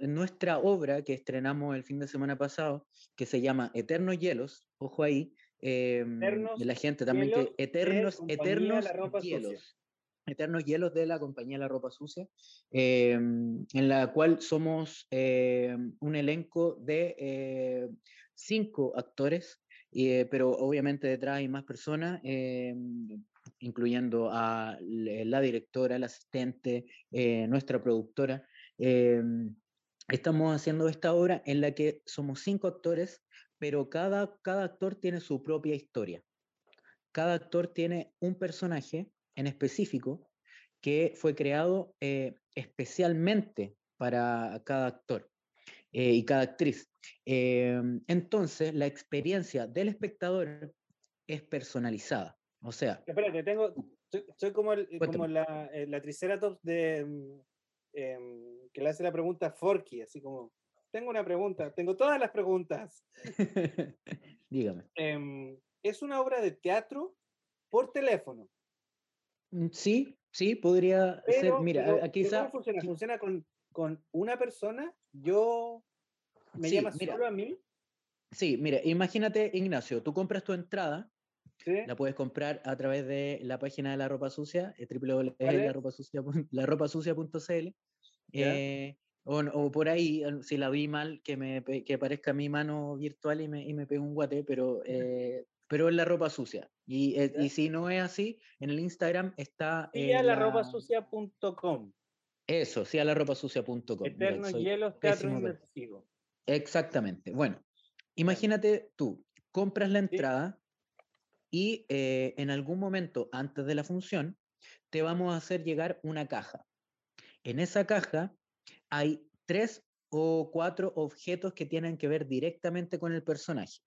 nuestra obra que estrenamos el fin de semana pasado, que se llama Eternos Hielos, ojo ahí, em, de la gente también que eternos, eternos hielos. Eternos hielos de la compañía La Ropa Sucia, em, en la cual somos em, un elenco de eh, cinco actores, eh, pero obviamente detrás hay más personas, incluyendo a la directora, la asistente, eh, nuestra productora. estamos haciendo esta obra en la que somos cinco actores pero cada, cada actor tiene su propia historia. Cada actor tiene un personaje en específico que fue creado eh, especialmente para cada actor eh, y cada actriz. Eh, entonces, la experiencia del espectador es personalizada. O sea... Espérate, tengo, soy, como, como la, la, Triceratops de, mm, em, que le hace la pregunta a Forky, así como tengo una pregunta, tengo todas las preguntas. Dígame. Em, ¿Es una obra de teatro por teléfono? Mm, sí, sí, podría ser. Mira, aquí ¿Cómo funciona? ¿Funciona con, con una persona? ¿Yo me llama solo a mí? Sí, mira, imagínate, Ignacio, tú compras tu entrada, la puedes comprar a través de la página de la ropa sucia, eh, www.laropasucia.cl. Eh, o, por ahí, si la vi mal, que, me, que aparezca mi mano virtual y me, y me pegue un guate, pero, eh, pero es la ropa sucia. Y, eh, y, si no es así, en el Instagram está... Sí, a la ropa sucia.com. Eso, sí, a la ropa sucia.com. Eterno hielo, teatro inmersivo. Exactamente. Bueno, imagínate tú, compras la entrada y eh, en algún momento antes de la función te vamos a hacer llegar una caja. En esa caja hay tres o cuatro objetos que tienen que ver directamente con el personaje.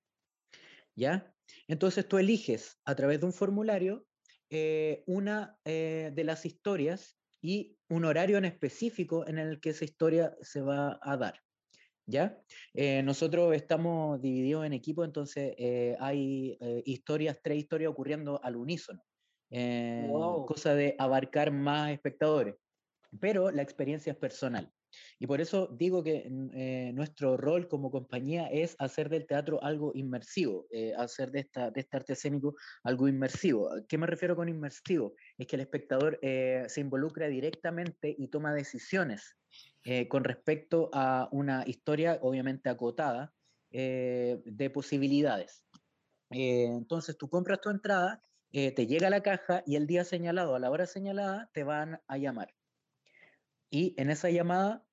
¿Ya? Entonces tú eliges a través de un formulario eh, una eh, de las historias y un horario en específico en el que esa historia se va a dar. ¿Ya? Eh, nosotros estamos divididos en equipos, entonces hay historias, tres historias ocurriendo al unísono. Cosa de abarcar más espectadores. Pero la experiencia es personal. Y por eso digo que eh, nuestro rol como compañía es hacer del teatro algo inmersivo, eh, hacer de, esta, de este arte escénico algo inmersivo. ¿Qué me refiero con inmersivo? Es que el espectador eh, se involucra directamente y toma decisiones con respecto a una historia obviamente acotada de posibilidades. entonces tú compras tu entrada, te llega la caja y el día señalado, a la hora señalada, te van a llamar. Y en esa llamada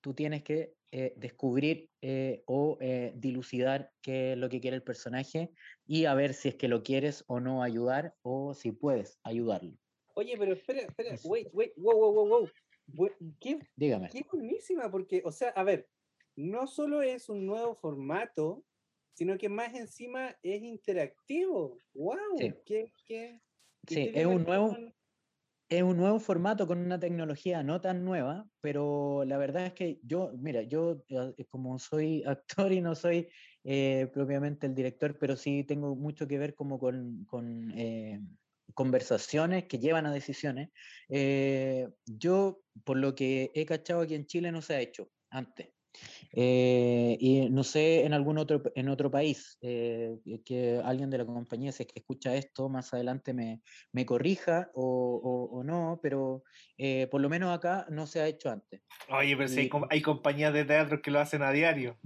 tú tienes que eh, descubrir eh, o eh, dilucidar qué es lo que quiere el personaje y a ver si es que lo quieres o no ayudar o si puedes ayudarlo. Oye, pero espera, espera, wait, wait, wow, wow, wow, wow. Qué, Dígame. qué buenísima, porque, o sea, a ver, no solo es un nuevo formato, sino que más encima es interactivo. ¡Wow! Sí. ¿Qué, qué, Sí, es un nuevo, es un nuevo formato con una tecnología no tan nueva, pero la verdad es que yo, mira, yo eh, como soy actor y no soy eh, propiamente el director, pero sí tengo mucho que ver como con, con, eh, conversaciones que llevan a decisiones. eh, yo, por lo que he cachado aquí en Chile, no se ha hecho antes. Eh, y no sé en algún otro, en otro país, eh, que- alguien de la compañía, si es que escucha esto, más adelante me, me corrija o, o- o no, pero eh, por lo menos acá no se ha hecho antes. Oye, pero si hay, Y- hay compañías de teatro que lo hacen a diario.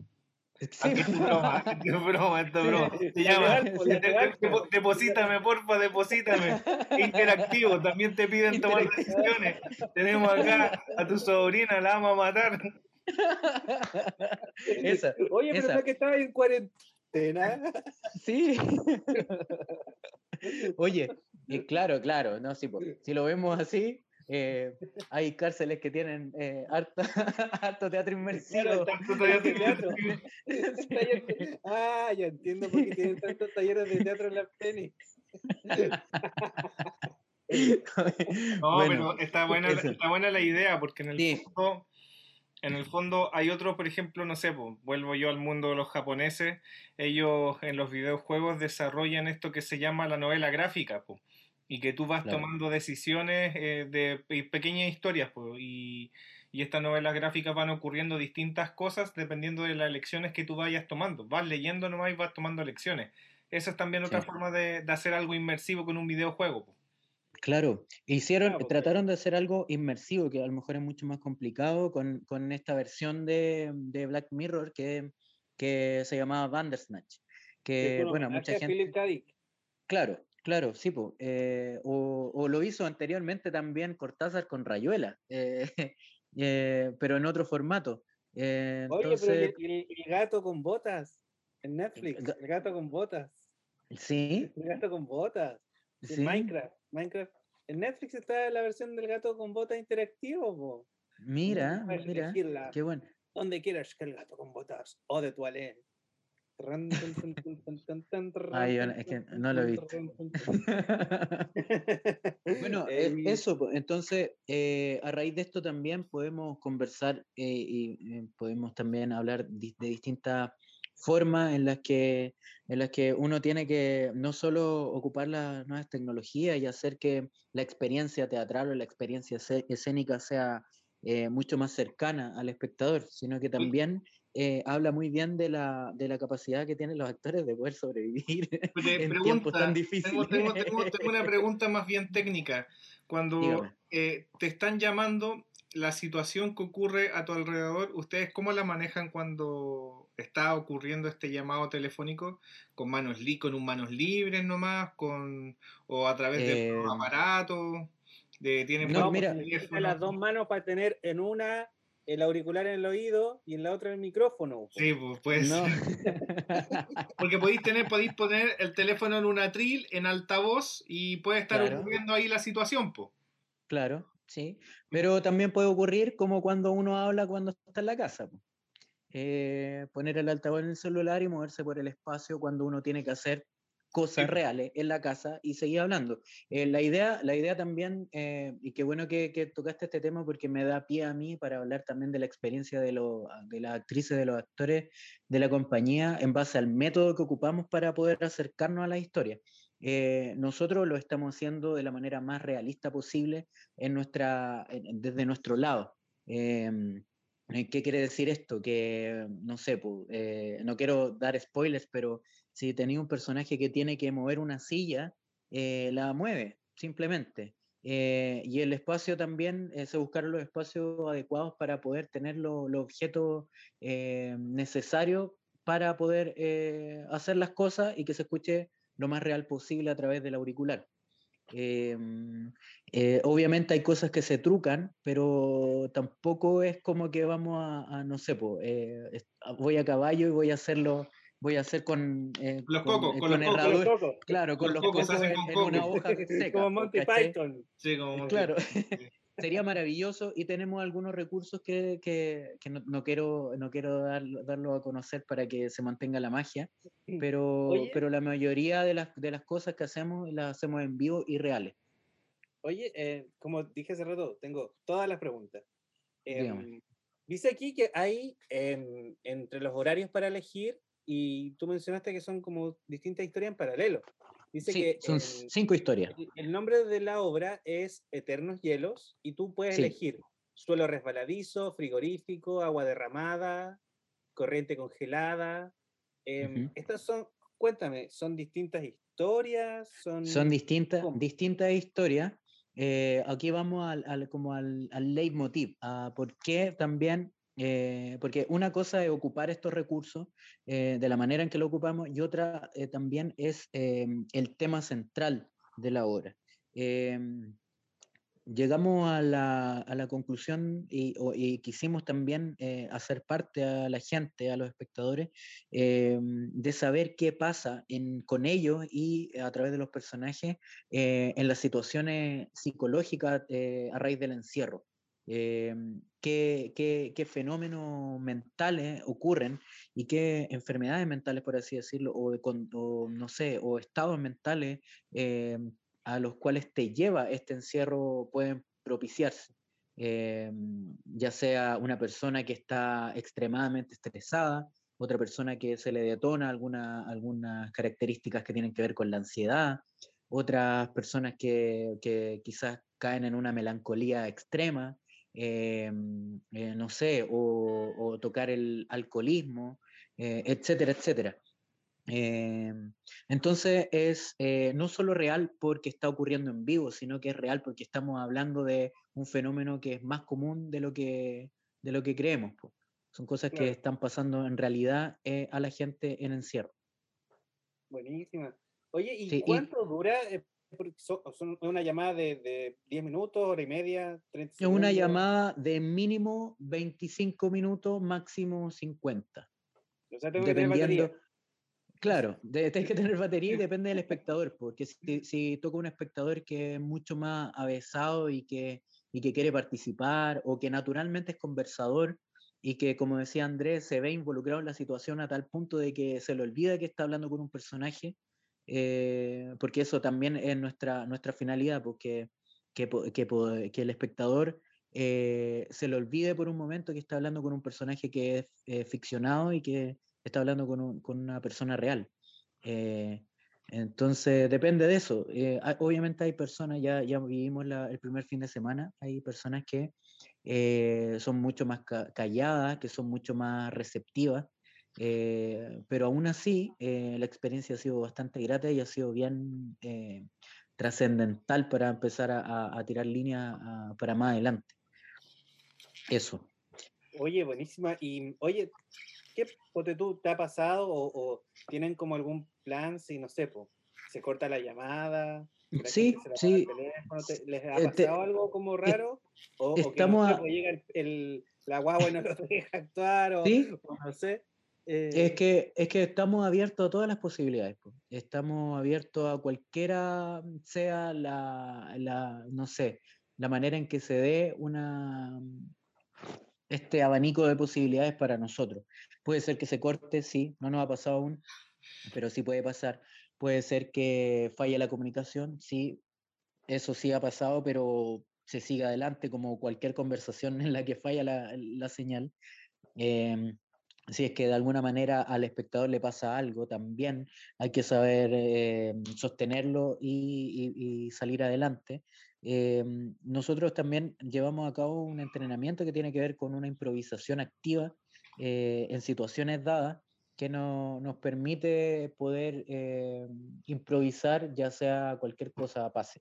Sí, es broma, esto es broma, es broma. Sí, llama, de- pues. deposítame, porfa, deposítame. Interactivo, también te piden tomar decisiones. Tenemos acá a tu sobrina, la vamos a matar. Esa, Oye, pero esa. no es que estaba en cuarentena. sí. Oye, eh, claro, claro, no, sí, po, si lo vemos así, eh, hay cárceles que tienen eh, harto, harto teatro inmersivo. Claro, Tanto de teatro. Ah, ya entiendo por qué tienen tantos talleres de teatro en la Penny. No, Bueno, pero está buena, eso. está buena la idea, porque en el Sí. fondo, en el fondo hay otros, por ejemplo, no sé, po, vuelvo yo al mundo de los japoneses, ellos en los videojuegos desarrollan esto que se llama la novela gráfica, po, y que tú vas Claro. tomando decisiones eh, de pe- pequeñas historias, po, y, y estas novelas gráficas van ocurriendo distintas cosas dependiendo de las elecciones que tú vayas tomando. Vas leyendo nomás y vas tomando lecciones. Esa es también otra Sí. forma de, de hacer algo inmersivo con un videojuego. Claro, hicieron, porque- trataron de hacer algo inmersivo, que a lo mejor es mucho más complicado con, con esta versión de, de Black Mirror que, que se llamaba Bandersnatch. Que es bueno, mucha gente. Claro, claro, sí, po, eh, o, o lo hizo anteriormente también Cortázar con Rayuela, eh, eh, pero en otro formato. Eh, Oye, entonces, pero el, el- el gato con botas en Netflix. El gato con botas. sí, El gato con botas. En sí, Minecraft. Minecraft. En Netflix está la versión del gato con botas interactivo. mira, mira, elegirla qué bueno. donde quieras que el gato con botas o de tun, Ay, es que no lo he visto. Bueno, e- Eh, eso, po, entonces, eh, a raíz de esto también podemos conversar eh, y eh, podemos también hablar de distintas formas en las que en las que uno tiene que no solo ocupar las nuevas tecnologías y hacer que la experiencia teatral o la experiencia escé- escénica sea eh, mucho más cercana al espectador, sino que también eh, habla muy bien de la, de la capacidad que tienen los actores de poder sobrevivir en pregunta, tiempos tan difíciles. Tengo, tengo- tengo- tengo una pregunta más bien técnica. Cuando eh, te están llamando, la situación que ocurre a tu alrededor, ¿ustedes cómo la manejan cuando está ocurriendo este llamado telefónico? ¿Con manos li con un manos libres nomás? Con, ¿O a través de Eh, un aparato? De, ¿Tienen No, mira. las dos manos para tener en una el auricular en el oído y en la otra el micrófono. Sí, pues, No. ser. Porque podéis tener, podéis poner el teléfono en un atril, en altavoz, y puede estar Claro. ocurriendo ahí la situación, pues. Claro, sí. Pero también puede ocurrir como cuando uno habla cuando está en la casa. Eh, poner el altavoz en el celular y moverse por el espacio cuando uno tiene que hacer cosas Sí, reales en la casa y seguir hablando. Eh, la, idea, la idea también, eh, y qué bueno que, que tocaste este tema porque me da pie a mí para hablar también de la experiencia de, lo- de las actrices, de los actores de la compañía en base al método que ocupamos para poder acercarnos a la historia. Eh, nosotros lo estamos haciendo de la manera más realista posible en nuestra, en- desde nuestro lado. Em, eh, ¿Qué quiere decir esto? Que, no sé, pu, eh, no quiero dar spoilers, pero si tenía un personaje que tiene que mover una silla, eh, la mueve, simplemente. Eh, y el espacio también, se buscaron los espacios adecuados para poder tener lo- los objetos eh, necesarios para poder eh, hacer las cosas y que se escuche lo más real posible a través del auricular. Em, eh, obviamente hay cosas que se trucan, pero tampoco es como que vamos a, a, no sé, po, eh, es- a- voy a caballo y voy a hacerlo, voy a hacer con, eh, Los cocos, eh, con los con cocos. Con los herradura- cocos. claro, con Los los cocos en, con en una hoja seca. Como Monty ¿cachai? Python. Sí, como Claro. Sería maravilloso y tenemos algunos recursos que, que, que no, no, quiero, no quiero darlo, darlo, a conocer para que se mantenga la magia, pero, pero la mayoría de las, de las cosas que hacemos las hacemos en vivo y reales. Oye, eh, como dije hace rato, tengo todas las preguntas. Eh, dice aquí que hay eh, entre los horarios para elegir y tú mencionaste que son como distintas historias en paralelo. Dice sí, que son el, cinco historias. El, el, nombre de la obra es Eternos Hielos y tú puedes sí. elegir suelo resbaladizo, frigorífico, agua derramada, corriente congelada. Eh, uh -huh. Estas son, cuéntame, ¿son distintas historias? Son, son distintas, distintas historias. Eh, aquí vamos al, al como al, al, leitmotiv, a por qué también eh, porque una cosa es ocupar estos recursos eh, de la manera en que lo ocupamos y otra eh, también es el tema central de la obra. llegamos a la, a la conclusión y, o, y, quisimos también hacer parte a la gente, a los espectadores, de saber qué pasa en, con ellos y a través de los personajes en las situaciones psicológicas a raíz del encierro. Eh, qué, qué, qué, fenómenos mentales ocurren y qué enfermedades mentales, por así decirlo, o, o no sé, o estados mentales eh, a los cuales te lleva este encierro pueden propiciarse. Eh, ya sea una persona que está extremadamente estresada, otra persona que se le detona alguna, algunas características que tienen que ver con la ansiedad, otras personas que, que quizás caen en una melancolía extrema, eh, eh, no sé, o, o, tocar el alcoholismo, eh, etcétera, etcétera. entonces es no solo real porque está ocurriendo en vivo, sino que es real porque estamos hablando de un fenómeno que es más común de lo que, de lo que creemos. Po. Son cosas claro. que están pasando en realidad a la gente en encierro. Buenísima. Oye, ¿y sí, cuánto y... dura son una llamada de, de 10 minutos, hora y media, 30 segundos. Una llamada de mínimo 25 minutos, máximo 50. O sea, tengo Dependiendo. Que claro, de, tienes que tener batería y depende del espectador, porque si, si toca un espectador que es mucho más avesado y que, y que quiere participar o que naturalmente es conversador y que, como decía Andrés, se ve involucrado en la situación a tal punto de que se le olvida que está hablando con un personaje, eh, porque eso también es nuestra, nuestra finalidad, porque que, que, que el espectador eh, se le olvide por un momento que está hablando con un personaje que es eh, ficcionado y que está hablando con, un, con una persona real. Eh, entonces, depende de eso. obviamente hay personas, ya, ya vivimos la, el primer fin de semana, hay personas que son mucho más ca calladas, que son mucho más receptivas, eh, pero aún así, eh, la experiencia ha sido bastante grata y ha sido bien eh, trascendental para empezar a, a, a tirar línea para más adelante. Eso. Oye, buenísima. Y oye, ¿qué pote tú te ha pasado o, o, tienen como algún plan si no sé, po, se corta la llamada? Sí, sí. ¿Te, ¿Les ha pasado te, algo como raro? ¿O, estamos o que no, a... llega el, el, la guagua y no lo deja actuar? O, ¿Sí? o no sé. Eh... Es, que, es que estamos abiertos a todas las posibilidades. Estamos abiertos a cualquiera sea la, la, no sé, la manera en que se dé una, este abanico de posibilidades para nosotros. Puede ser que se corte, sí, no nos ha pasado aún, pero sí puede pasar. Puede ser que falle la comunicación, sí, eso sí ha pasado, pero se sigue adelante como cualquier conversación en la que falla la, la señal. Eh, si es que de alguna manera al espectador le pasa algo, también hay que saber eh, sostenerlo y, salir adelante. Eh, nosotros también llevamos a cabo un entrenamiento que tiene que ver con una improvisación activa eh, en situaciones dadas que no, nos permite poder improvisar ya sea cualquier cosa pase.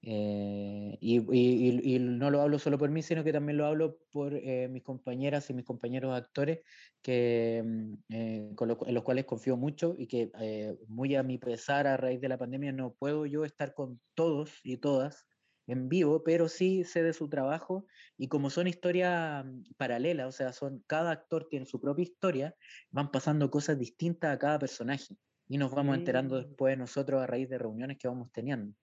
Eh, y, y, y, no lo hablo solo por mí, sino que también lo hablo por eh, mis compañeras y mis compañeros actores, que, mm, eh, con lo, en los cuales confío mucho y que eh, muy a mi pesar a raíz de la pandemia no puedo yo estar con todos y todas en vivo, pero sí sé de su trabajo y como son historias mm, paralelas, o sea, son, cada actor tiene su propia historia, van pasando cosas distintas a cada personaje y nos vamos enterando después nosotros a raíz de reuniones que vamos teniendo.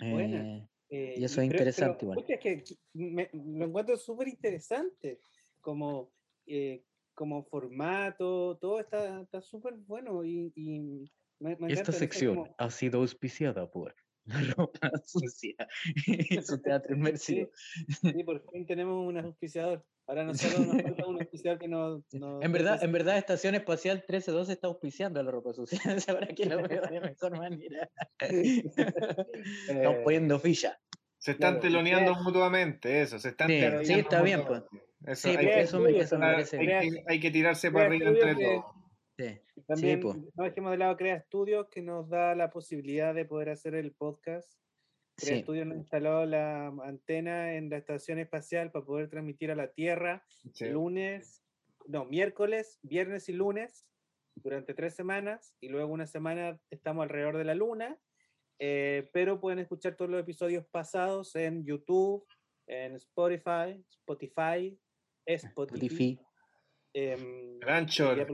Eh, Eh, Y eso es pero- interesante pero, igual. es que me- lo encuentro súper interesante como, eh, como formato, todo está está súper bueno y, y me, me Esta sección como- ha sido auspiciada por La Ropa Sucia y su teatro inmersivo. sí, por fin tenemos un auspiciador. Ahora nosotros nos falta un auspiciador que nos... nos En verdad, en verdad, Estación Espacial 1312 está auspiciando a La Ropa Sucia. Ahora que lo veo de mejor manera. Estamos Eh, poniendo ficha. Se están Claro, teloneando mutuamente, eso, se están Sí, teloneando sí, está bien. Eso, Sí, hay, pues, que, eso me, eso me hay parece crea- bien. que- hay que tirarse para arriba entre todos. Sí. También po. no dejemos de lado Crea Estudios que nos da la posibilidad de poder hacer el podcast. Crea Sí. Estudios nos instaló la antena en la estación espacial para poder transmitir a la Tierra Sí. lunes, no, miércoles, viernes y lunes durante tres semanas y luego una semana estamos alrededor de la luna. eh, pero pueden escuchar todos los episodios pasados en YouTube, en Spotify, Spotify, Spotify, Spotify. Anchor.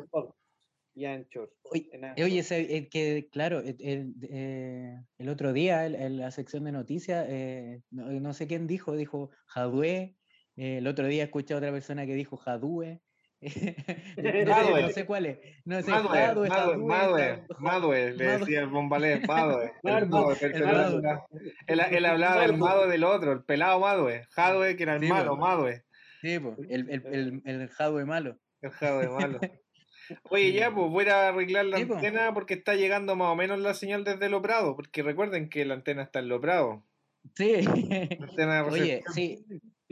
Y Anchor. Oye, eh, Anchor. Oye, ese- el que, claro, el, el- eh, el otro día en la sección de noticias, eh, no, no sé quién dijo, dijo Jadue. eh, el otro día escuché a otra persona que dijo Jadue. no, no sé cuál es. No sé, Madue, Jadue, Madue, Jadue, Madue, Jadue. Madue, le decía el bombalé, Madue. Él, él hablaba del Madue del otro, el pelado Madue. Jadwe, que era el Sí, malo. Madue. Sí, po, el, el, el, el Jadwe malo. El Jadwe malo. Oye, ya, pues voy a arreglar la Sí, po. antena porque está llegando más o menos la señal desde Loprado, porque recuerden que la antena está en Loprado. Sí. La antena de Oye, sí.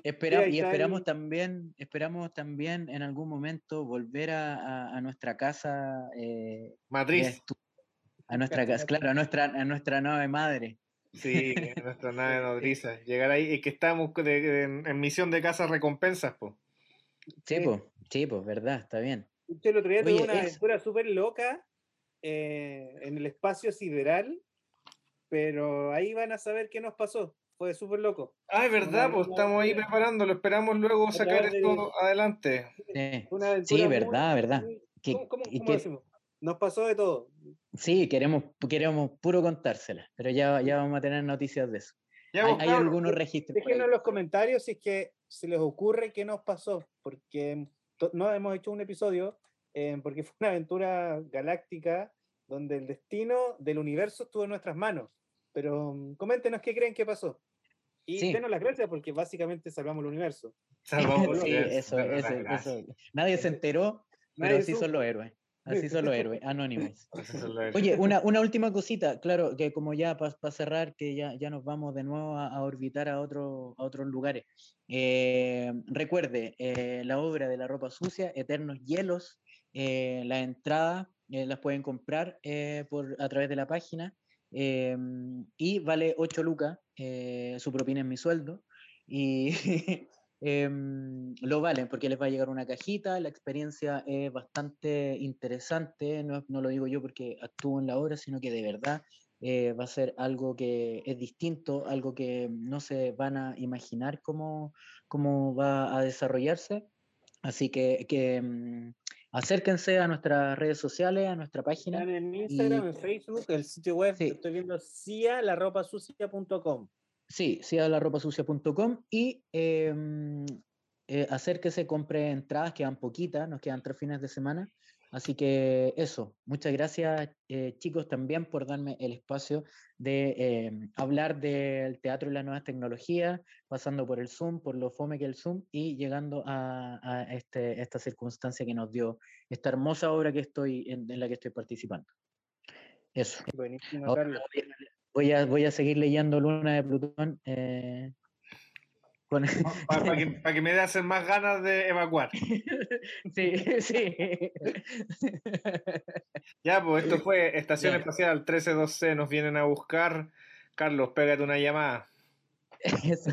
Espera, y esperamos también, esperamos también en algún momento volver a, a- a nuestra casa eh, Matriz. a nuestra casa, claro, a nuestra, a nuestra nave madre. Sí, nuestra nave nodriza. Llegar ahí, y que estamos de- de- en, en misión de casa recompensas, pues. Sí, Sí. pues, sí, pues, verdad, está bien. Yo el otro día tuve una es- aventura súper loca eh, en el espacio sideral, pero ahí van a saber qué nos pasó. Fue súper loco. Ah, es verdad, Una- pues una estamos ahí aventura- preparándolo, esperamos luego a sacar de- esto adelante. Sí, sí, aventura muy- verdad, verdad. muy- Que- ¿Cómo, cómo- y cómo que- decimos? Nos pasó de todo. Sí, queremos, queremos puro contársela, pero ya, ya vamos a tener noticias de eso. Ya, Hay, pues, hay algunos registros. Déjenos en los comentarios si es que se les ocurre qué nos pasó, porque no hemos hecho un episodio, eh, porque fue una aventura galáctica donde el destino del universo estuvo en nuestras manos. Pero mm, coméntenos qué creen que pasó. Y Sí. denos las gracias porque básicamente salvamos el universo. salvamos Sí, el- eso, eso. Nadie se enteró, pero Nadie supo. son los héroes. Así son los héroes, anónimos. Oye, una, una última cosita, claro, que como ya para cerrar, que ya, ya nos vamos de nuevo a, a orbitar a, otro, a otros lugares. Eh, recuerde, eh, la obra de la ropa sucia, Eternos Hielos, eh, la entrada eh, las pueden comprar eh, por, a través de la página eh, y vale 8 lucas, su propina es mi sueldo. Y em, lo valen porque les va a llegar una cajita, la experiencia es bastante interesante, no, no lo digo yo porque actúo en la obra, sino que de verdad eh, va a ser algo que es distinto, algo que no se van a imaginar cómo, cómo va a desarrollarse. Así que, que mm, acérquense a nuestras redes sociales, a nuestra página. Están en Instagram, Y- en Facebook, el sitio web, Sí. estoy viendo cialarropasucia.com. Sí, sí a la ropasucia.com y em, eh, acérquese, compre entradas, quedan poquitas, nos quedan tres fines de semana. Así que eso, muchas gracias eh, chicos también por darme el espacio de em, hablar del teatro y las nuevas tecnologías, pasando por el Zoom, por lo fome que el Zoom y llegando a, a este, esta circunstancia que nos dio esta hermosa obra que estoy en, en la que estoy participando. Eso. Buenísimo, Ahora Carlos. Voy a- voy a, seguir leyendo Luna de Plutón. eh, con- Para que, pa' que me dé hacer más ganas de evacuar. sí, sí. Ya, pues esto fue Estación Ya. Espacial 132C, nos vienen a buscar. Carlos, pégate una llamada. Eso.